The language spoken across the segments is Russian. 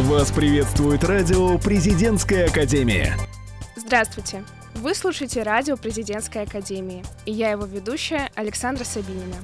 Вас приветствует радио «Президентская академия». Здравствуйте! Вы слушаете радио «Президентской академии» и я его ведущая Александра Сабинина.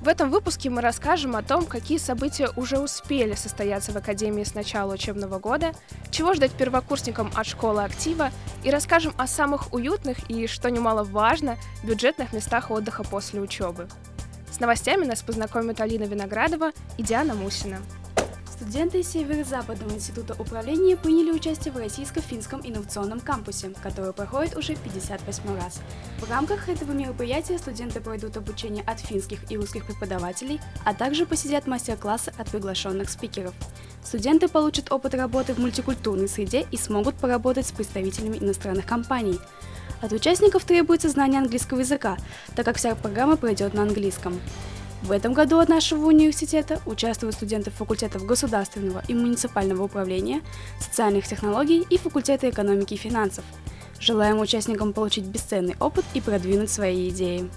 В этом выпуске мы расскажем о том, какие события уже успели состояться в Академии с начала учебного года, чего ждать первокурсникам от школы актива и расскажем о самых уютных и, что немаловажно, бюджетных местах отдыха после учебы. С новостями нас познакомят Алина Виноградова и Диана Мусина. Студенты Северо-Западного института управления приняли участие в Российско-финском инновационном кампусе, который проходит уже 58 раз. В рамках этого мероприятия студенты пройдут обучение от финских и русских преподавателей, а также посетят мастер-классы от приглашенных спикеров. Студенты получат опыт работы в мультикультурной среде и смогут поработать с представителями иностранных компаний. От участников требуется знание английского языка, так как вся программа пройдет на английском. В этом году от нашего университета участвуют студенты факультетов государственного и муниципального управления, социальных технологий и факультета экономики и финансов. Желаем участникам получить бесценный опыт и продвинуть свои идеи.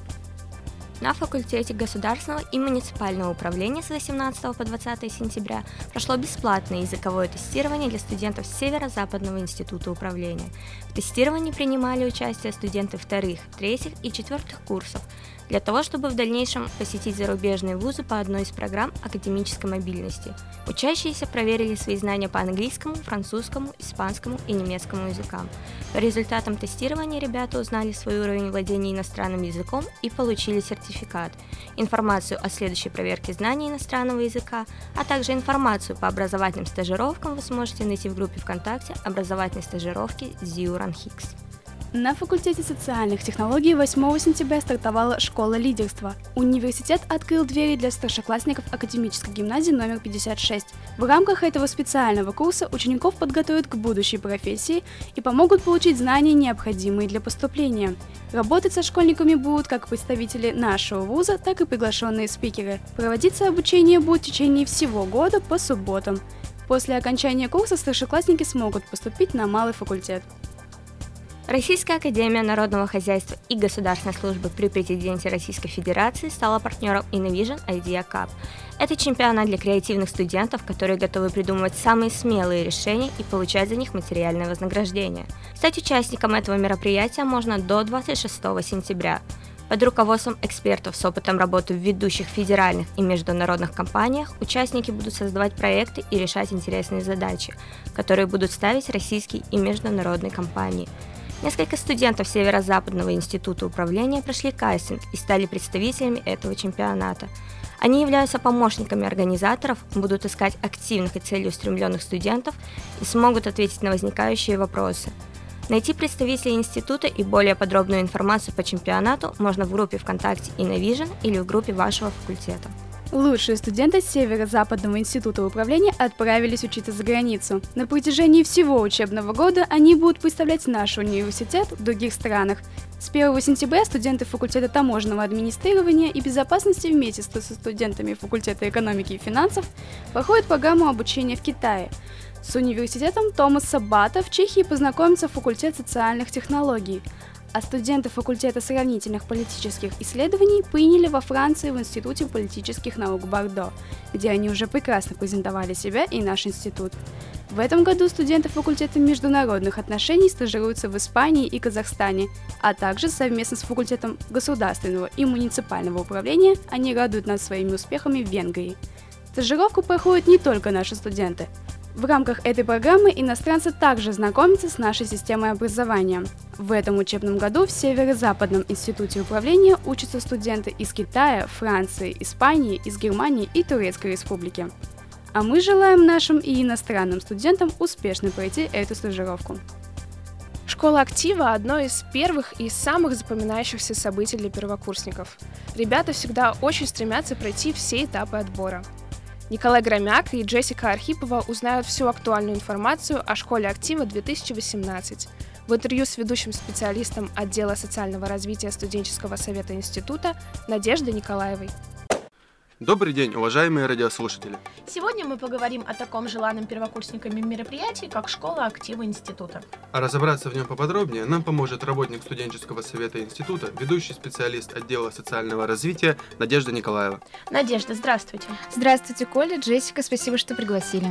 На факультете государственного и муниципального управления с 18 по 20 сентября прошло бесплатное языковое тестирование для студентов Северо-Западного института управления. В тестировании принимали участие студенты вторых, третьих и четвертых курсов, для того, чтобы в дальнейшем посетить зарубежные вузы по одной из программ академической мобильности. Учащиеся проверили свои знания по английскому, французскому, испанскому и немецкому языкам. По результатам тестирования ребята узнали свой уровень владения иностранным языком и получили сертификат, информацию о следующей проверке знаний иностранного языка, а также информацию по образовательным стажировкам вы сможете найти в группе ВКонтакте образовательной стажировки Зиуран Хикс. На факультете социальных технологий 8 сентября стартовала школа лидерства. Университет открыл двери для старшеклассников академической гимназии номер 56. В рамках этого специального курса учеников подготовят к будущей профессии и помогут получить знания, необходимые для поступления. Работать со школьниками будут как представители нашего вуза, так и приглашенные спикеры. Проводиться обучение будет в течение всего года по субботам. После окончания курса старшеклассники смогут поступить на малый факультет. Российская академия народного хозяйства и государственной службы при президенте Российской Федерации стала партнером Innovision Idea Cup. Это чемпионат для креативных студентов, которые готовы придумывать самые смелые решения и получать за них материальное вознаграждение. Стать участником этого мероприятия можно до 26 сентября. Под руководством экспертов с опытом работы в ведущих федеральных и международных компаниях участники будут создавать проекты и решать интересные задачи, которые будут ставить российские и международные компании – Несколько студентов Северо-Западного института управления прошли кастинг и стали представителями этого чемпионата. Они являются помощниками организаторов, будут искать активных и целеустремленных студентов и смогут ответить на возникающие вопросы. Найти представителей института и более подробную информацию по чемпионату можно в группе ВКонтакте Innovision или в группе вашего факультета. Лучшие студенты Северо-Западного института управления отправились учиться за границу. На протяжении всего учебного года они будут представлять наш университет в других странах. С 1 сентября студенты факультета таможенного администрирования и безопасности вместе со студентами факультета экономики и финансов проходят программу обучения в Китае. С университетом Томаса Бата в Чехии познакомится факультет социальных технологий – а студенты факультета сравнительных политических исследований приняли во Франции в Институте политических наук Бордо, где они уже прекрасно презентовали себя и наш институт. В этом году студенты факультета международных отношений стажируются в Испании и Казахстане, а также совместно с факультетом государственного и муниципального управления они радуют нас своими успехами в Венгрии. Стажировку проходят не только наши студенты. В рамках этой программы иностранцы также знакомятся с нашей системой образования. В этом учебном году в Северо-Западном институте управления учатся студенты из Китая, Франции, Испании, из Германии и Турецкой республики. А мы желаем нашим и иностранным студентам успешно пройти эту стажировку. Школа актива – одно из первых и самых запоминающихся событий для первокурсников. Ребята всегда очень стремятся пройти все этапы отбора – Николай Громяк и Джессика Архипова узнают всю актуальную информацию о школе актива 2018. В интервью с ведущим специалистом отдела социального развития студенческого совета института Надеждой Николаевой. Добрый день, уважаемые радиослушатели! Сегодня мы поговорим о таком желанном первокурсниками мероприятии, как школа актива института. А разобраться в нем поподробнее нам поможет работник студенческого совета института, ведущий специалист отдела социального развития Надежда Николаева. Надежда, здравствуйте. Здравствуйте, Коля, Джессика, спасибо, что пригласили.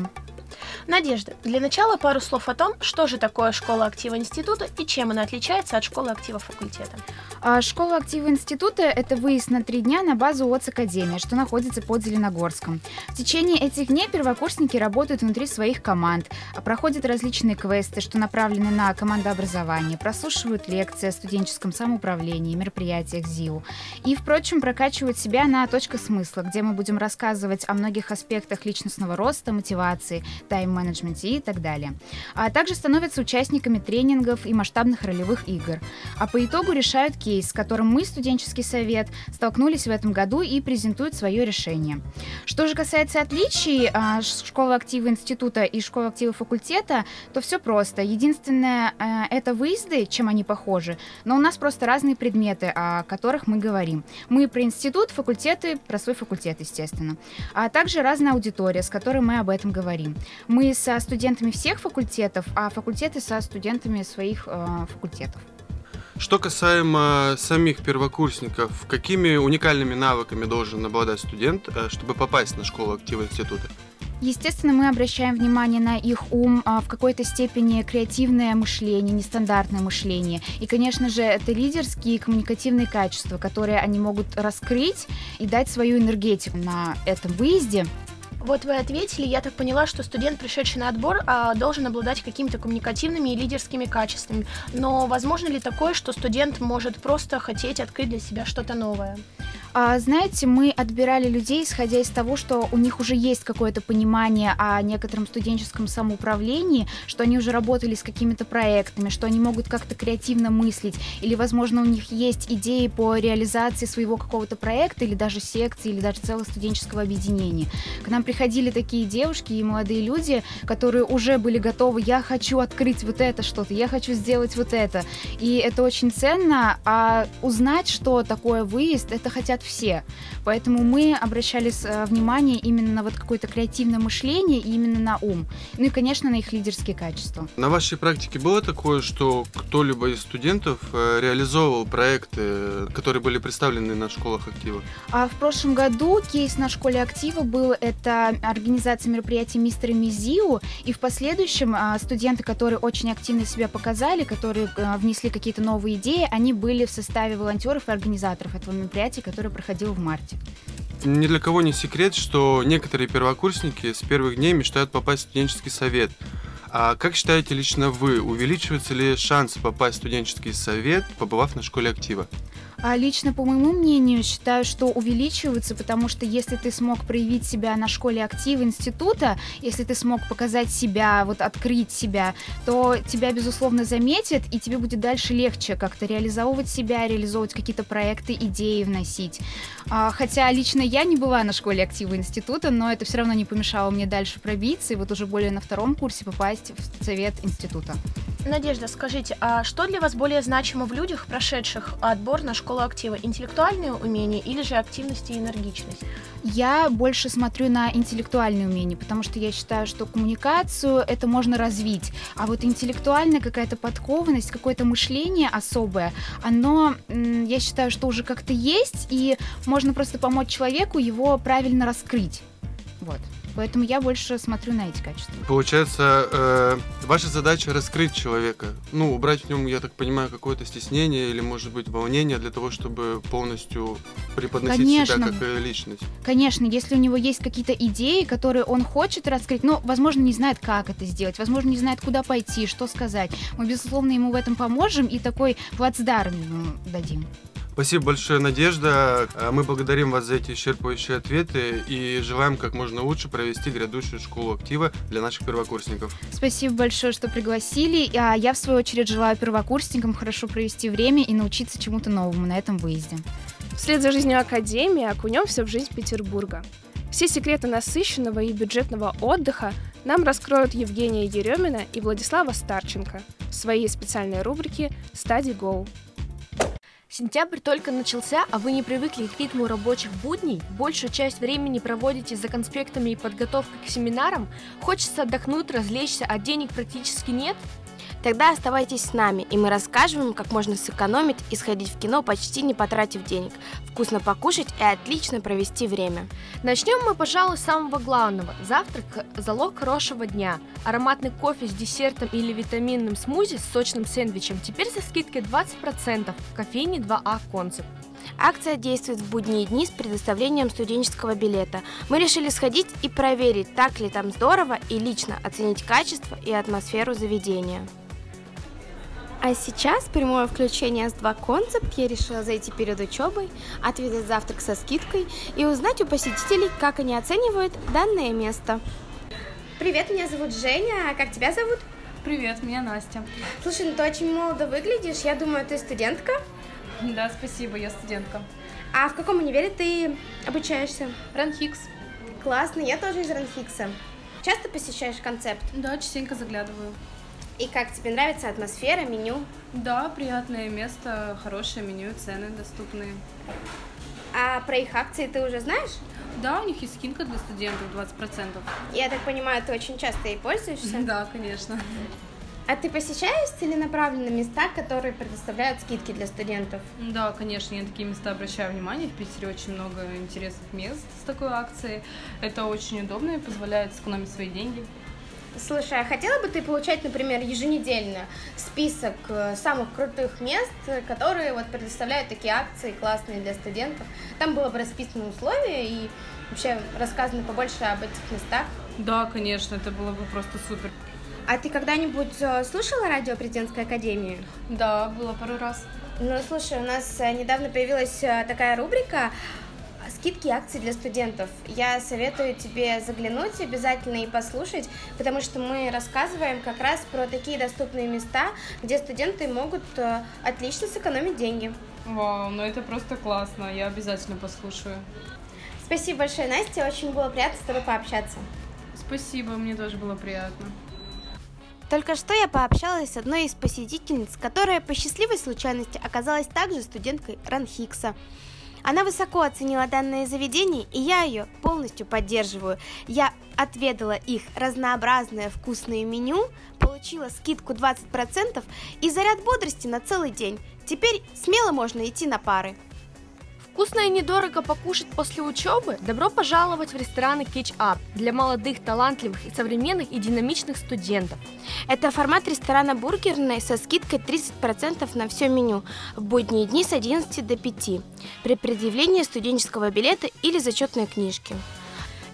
Надежда, для начала пару слов о том, что же такое школа актива института и чем она отличается от школы актива факультета. А школа актива института – это выезд на три дня на базу ОЦ Академия, что находится под Зеленогорском. В течение этих дней первокурсники работают внутри своих команд, а проходят различные квесты, что направлены на командообразование, прослушивают лекции о студенческом самоуправлении, мероприятиях ЗИУ и, впрочем, прокачивают себя на точках смысла, где мы будем рассказывать о многих аспектах личностного роста, мотивации, тайм-менеджменте и так далее. А также становятся участниками тренингов и масштабных ролевых игр. А по итогу решают кейс с которым мы, студенческий совет, столкнулись в этом году и презентуют свое решение. Что же касается отличий а, школы актива института и школы актива факультета, то все просто. Единственное, а, это выезды, чем они похожи, но у нас просто разные предметы, о которых мы говорим. Мы про институт, факультеты, про свой факультет, естественно. А также разная аудитория, с которой мы об этом говорим. Мы со студентами всех факультетов, а факультеты со студентами своих э, факультетов. Что касаемо самих первокурсников, какими уникальными навыками должен обладать студент, э, чтобы попасть на школу актива института? Естественно, мы обращаем внимание на их ум, а в какой-то степени креативное мышление, нестандартное мышление. И, конечно же, это лидерские и коммуникативные качества, которые они могут раскрыть и дать свою энергетику на этом выезде. Вот вы ответили, я так поняла, что студент, пришедший на отбор, а, должен обладать какими-то коммуникативными и лидерскими качествами. Но возможно ли такое, что студент может просто хотеть открыть для себя что-то новое? А, знаете, мы отбирали людей, исходя из того, что у них уже есть какое-то понимание о некотором студенческом самоуправлении, что они уже работали с какими-то проектами, что они могут как-то креативно мыслить, или, возможно, у них есть идеи по реализации своего какого-то проекта, или даже секции, или даже целого студенческого объединения. К нам приходили такие девушки и молодые люди, которые уже были готовы, я хочу открыть вот это что-то, я хочу сделать вот это. И это очень ценно, а узнать, что такое выезд, это хотят все. Поэтому мы обращали э, внимание именно на вот какое-то креативное мышление и именно на ум. Ну и, конечно, на их лидерские качества. На вашей практике было такое, что кто-либо из студентов э, реализовывал проекты, которые были представлены на школах актива? А в прошлом году кейс на школе актива был это организация мероприятий мистера Мизиу, и в последующем а, студенты, которые очень активно себя показали, которые э, внесли какие-то новые идеи, они были в составе волонтеров и организаторов этого мероприятия, которое проходил в марте. Ни для кого не секрет, что некоторые первокурсники с первых дней мечтают попасть в студенческий совет. А как считаете лично вы, увеличиваются ли шансы попасть в студенческий совет, побывав на школе актива? А лично, по моему мнению, считаю, что увеличиваются, потому что если ты смог проявить себя на школе актива института, если ты смог показать себя, вот открыть себя, то тебя, безусловно, заметят, и тебе будет дальше легче как-то реализовывать себя, реализовывать какие-то проекты, идеи вносить. А, хотя лично я не была на школе актива института, но это все равно не помешало мне дальше пробиться и вот уже более на втором курсе попасть в совет института. Надежда, скажите, а что для вас более значимо в людях, прошедших отбор на школу актива? Интеллектуальные умения или же активность и энергичность? Я больше смотрю на интеллектуальные умения, потому что я считаю, что коммуникацию это можно развить, а вот интеллектуальная какая-то подкованность, какое-то мышление особое, оно, я считаю, что уже как-то есть, и можно просто помочь человеку его правильно раскрыть. Вот. Поэтому я больше смотрю на эти качества. Получается, э, ваша задача раскрыть человека. Ну, убрать в нем, я так понимаю, какое-то стеснение или, может быть, волнение для того, чтобы полностью преподносить Конечно. себя как личность. Конечно, если у него есть какие-то идеи, которые он хочет раскрыть, но, возможно, не знает, как это сделать, возможно, не знает, куда пойти, что сказать. Мы, безусловно, ему в этом поможем и такой плацдарм ему дадим. Спасибо большое, Надежда. А, мы благодарим вас за эти исчерпывающие ответы и желаем как можно лучше провести грядущую школу актива для наших первокурсников. Спасибо большое, что пригласили. А я, в свою очередь, желаю первокурсникам хорошо провести время и научиться чему-то новому на этом выезде. Вслед за жизнью Академии окунемся в жизнь Петербурга. Все секреты насыщенного и бюджетного отдыха нам раскроют Евгения Еремина и Владислава Старченко в своей специальной рубрике «Study Go». Сентябрь только начался, а вы не привыкли к ритму рабочих будней? Большую часть времени проводите за конспектами и подготовкой к семинарам? Хочется отдохнуть, развлечься, а денег практически нет? Тогда оставайтесь с нами, и мы расскажем как можно сэкономить и сходить в кино, почти не потратив денег, вкусно покушать и отлично провести время. Начнем мы, пожалуй, с самого главного. Завтрак – залог хорошего дня. Ароматный кофе с десертом или витаминным смузи с сочным сэндвичем теперь за скидкой 20% в кофейне 2А «Концепт». Акция действует в будние дни с предоставлением студенческого билета. Мы решили сходить и проверить, так ли там здорово, и лично оценить качество и атмосферу заведения. А сейчас прямое включение с 2 концепт. Я решила зайти перед учебой, отведать завтрак со скидкой и узнать у посетителей, как они оценивают данное место. Привет, меня зовут Женя, а как тебя зовут? Привет, меня Настя. Слушай, ну ты очень молодо выглядишь, я думаю, ты студентка? Да, спасибо, я студентка. А в каком универе ты обучаешься? Ранхикс. Классно, я тоже из Ранхикса. Часто посещаешь концепт? Да, частенько заглядываю. И как тебе нравится атмосфера, меню? Да, приятное место, хорошее меню, цены доступные. А про их акции ты уже знаешь? Да, у них есть скидка для студентов 20%. Я так понимаю, ты очень часто ей пользуешься? Да, конечно. А ты посещаешь целенаправленно места, которые предоставляют скидки для студентов? Да, конечно, я на такие места обращаю внимание. В Питере очень много интересных мест с такой акцией. Это очень удобно и позволяет сэкономить свои деньги. Слушай, а хотела бы ты получать, например, еженедельно список э, самых крутых мест, которые вот предоставляют такие акции классные для студентов? Там было бы расписаны условия и вообще рассказано побольше об этих местах. Да, конечно, это было бы просто супер. А ты когда-нибудь э, слушала радио Президентской Академии? Да, было пару раз. Ну, слушай, у нас э, недавно появилась такая рубрика скидки и акции для студентов. Я советую тебе заглянуть обязательно и послушать, потому что мы рассказываем как раз про такие доступные места, где студенты могут э, отлично сэкономить деньги. Вау, ну это просто классно, я обязательно послушаю. Спасибо большое, Настя, очень было приятно с тобой пообщаться. Спасибо, мне тоже было приятно. Только что я пообщалась с одной из посетительниц, которая по счастливой случайности оказалась также студенткой Ранхикса. Она высоко оценила данное заведение, и я ее полностью поддерживаю. Я отведала их разнообразное вкусное меню, получила скидку 20% и заряд бодрости на целый день. Теперь смело можно идти на пары. Вкусно и недорого покушать после учебы? Добро пожаловать в рестораны Catch Up для молодых, талантливых и современных и динамичных студентов. Это формат ресторана бургерной со скидкой 30% на все меню в будние дни с 11 до 5 при предъявлении студенческого билета или зачетной книжки.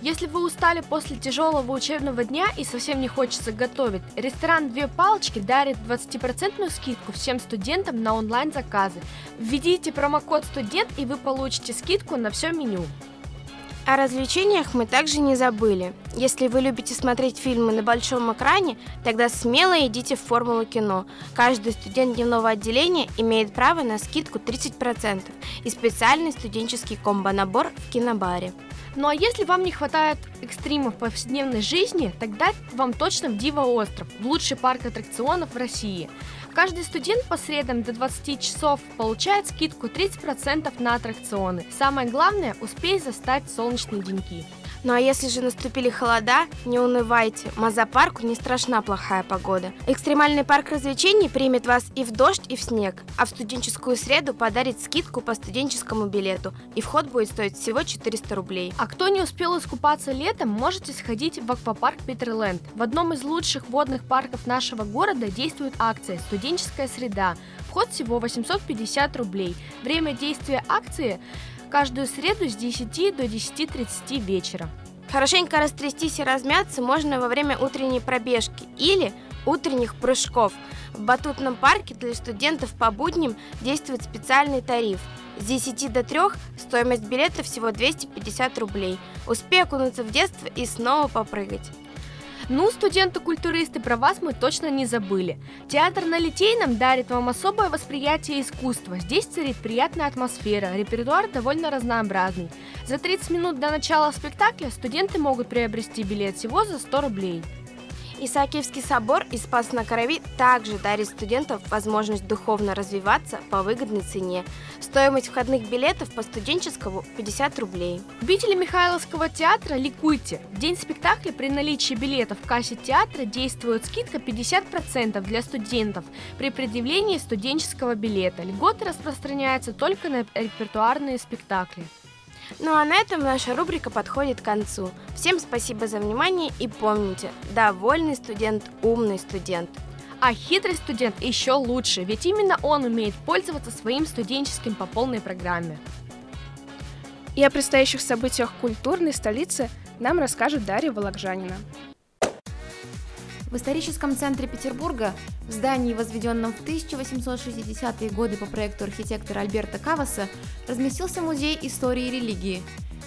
Если вы устали после тяжелого учебного дня и совсем не хочется готовить, ресторан «Две палочки» дарит 20% скидку всем студентам на онлайн-заказы. Введите промокод «Студент» и вы получите скидку на все меню. О развлечениях мы также не забыли. Если вы любите смотреть фильмы на большом экране, тогда смело идите в формулу кино. Каждый студент дневного отделения имеет право на скидку 30% и специальный студенческий комбо-набор в кинобаре. Ну а если вам не хватает экстримов повседневной жизни, тогда вам точно в Дива Остров, в лучший парк аттракционов в России. Каждый студент по средам до 20 часов получает скидку 30% на аттракционы. Самое главное – успей застать солнечные деньки. Ну а если же наступили холода, не унывайте, Мазапарку не страшна плохая погода. Экстремальный парк развлечений примет вас и в дождь, и в снег, а в студенческую среду подарит скидку по студенческому билету, и вход будет стоить всего 400 рублей. А кто не успел искупаться летом, можете сходить в аквапарк Питерленд. В одном из лучших водных парков нашего города действует акция «Студенческая среда». Вход всего 850 рублей. Время действия акции каждую среду с 10 до 10.30 вечера. Хорошенько растрястись и размяться можно во время утренней пробежки или утренних прыжков. В батутном парке для студентов по будням действует специальный тариф. С 10 до 3 стоимость билета всего 250 рублей. Успей окунуться в детство и снова попрыгать. Ну, студенты-культуристы, про вас мы точно не забыли. Театр на Литейном дарит вам особое восприятие искусства. Здесь царит приятная атмосфера, репертуар довольно разнообразный. За 30 минут до начала спектакля студенты могут приобрести билет всего за 100 рублей. Исаакиевский собор и Спас на Крови также дарит студентам возможность духовно развиваться по выгодной цене. Стоимость входных билетов по студенческому 50 рублей. Любители Михайловского театра, ликуйте! В день спектакля при наличии билетов в кассе театра действует скидка 50% для студентов при предъявлении студенческого билета. Льготы распространяются только на репертуарные спектакли. Ну а на этом наша рубрика подходит к концу. Всем спасибо за внимание и помните, довольный студент – умный студент. А хитрый студент еще лучше, ведь именно он умеет пользоваться своим студенческим по полной программе. И о предстоящих событиях культурной столицы нам расскажет Дарья Вологжанина. В историческом центре Петербурга, в здании, возведенном в 1860-е годы по проекту архитектора Альберта Каваса, разместился музей истории и религии.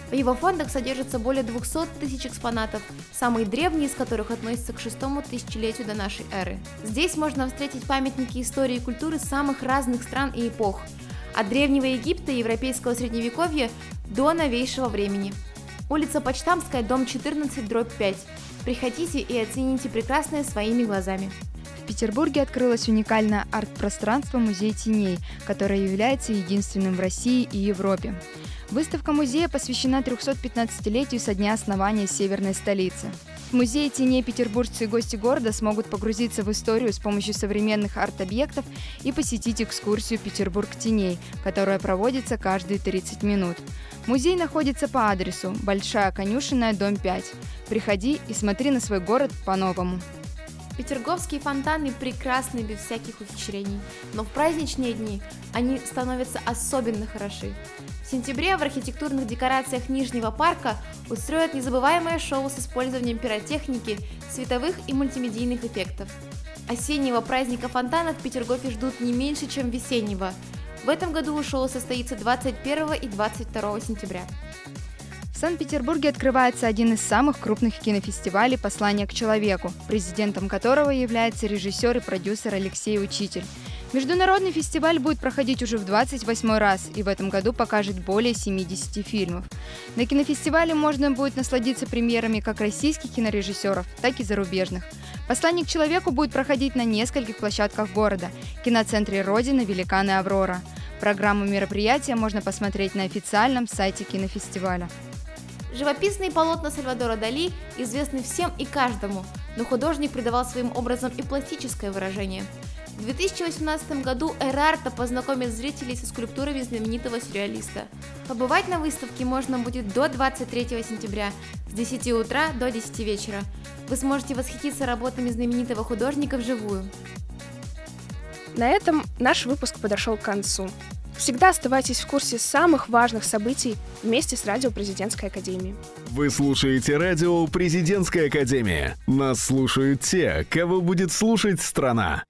В его фондах содержится более 200 тысяч экспонатов, самые древние из которых относятся к шестому тысячелетию до нашей эры. Здесь можно встретить памятники истории и культуры самых разных стран и эпох, от древнего Египта и европейского средневековья до новейшего времени. Улица Почтамская, дом 14, дробь 5. Приходите и оцените прекрасное своими глазами. В Петербурге открылось уникальное арт-пространство «Музей теней», которое является единственным в России и Европе. Выставка музея посвящена 315-летию со дня основания северной столицы. В музее теней петербуржцы и гости города смогут погрузиться в историю с помощью современных арт-объектов и посетить экскурсию «Петербург теней», которая проводится каждые 30 минут. Музей находится по адресу Большая конюшенная, дом 5. Приходи и смотри на свой город по-новому. Петерговские фонтаны прекрасны без всяких ухищрений, но в праздничные дни они становятся особенно хороши. В сентябре в архитектурных декорациях Нижнего парка устроят незабываемое шоу с использованием пиротехники, световых и мультимедийных эффектов. Осеннего праздника фонтанов в Петергофе ждут не меньше, чем весеннего. В этом году шоу состоится 21 и 22 сентября. В Санкт-Петербурге открывается один из самых крупных кинофестивалей «Послание к человеку», президентом которого является режиссер и продюсер Алексей Учитель. Международный фестиваль будет проходить уже в 28 раз и в этом году покажет более 70 фильмов. На кинофестивале можно будет насладиться премьерами как российских кинорежиссеров, так и зарубежных. «Послание к человеку» будет проходить на нескольких площадках города – киноцентре «Родина», «Великаны», «Аврора». Программу мероприятия можно посмотреть на официальном сайте кинофестиваля. Живописные полотна Сальвадора Дали известны всем и каждому, но художник придавал своим образом и пластическое выражение. В 2018 году Эрарта познакомит зрителей со скульптурами знаменитого сюрреалиста. Побывать на выставке можно будет до 23 сентября с 10 утра до 10 вечера. Вы сможете восхититься работами знаменитого художника вживую. На этом наш выпуск подошел к концу. Всегда оставайтесь в курсе самых важных событий вместе с Радио Президентской Академии. Вы слушаете Радио Президентская Академия. Нас слушают те, кого будет слушать страна.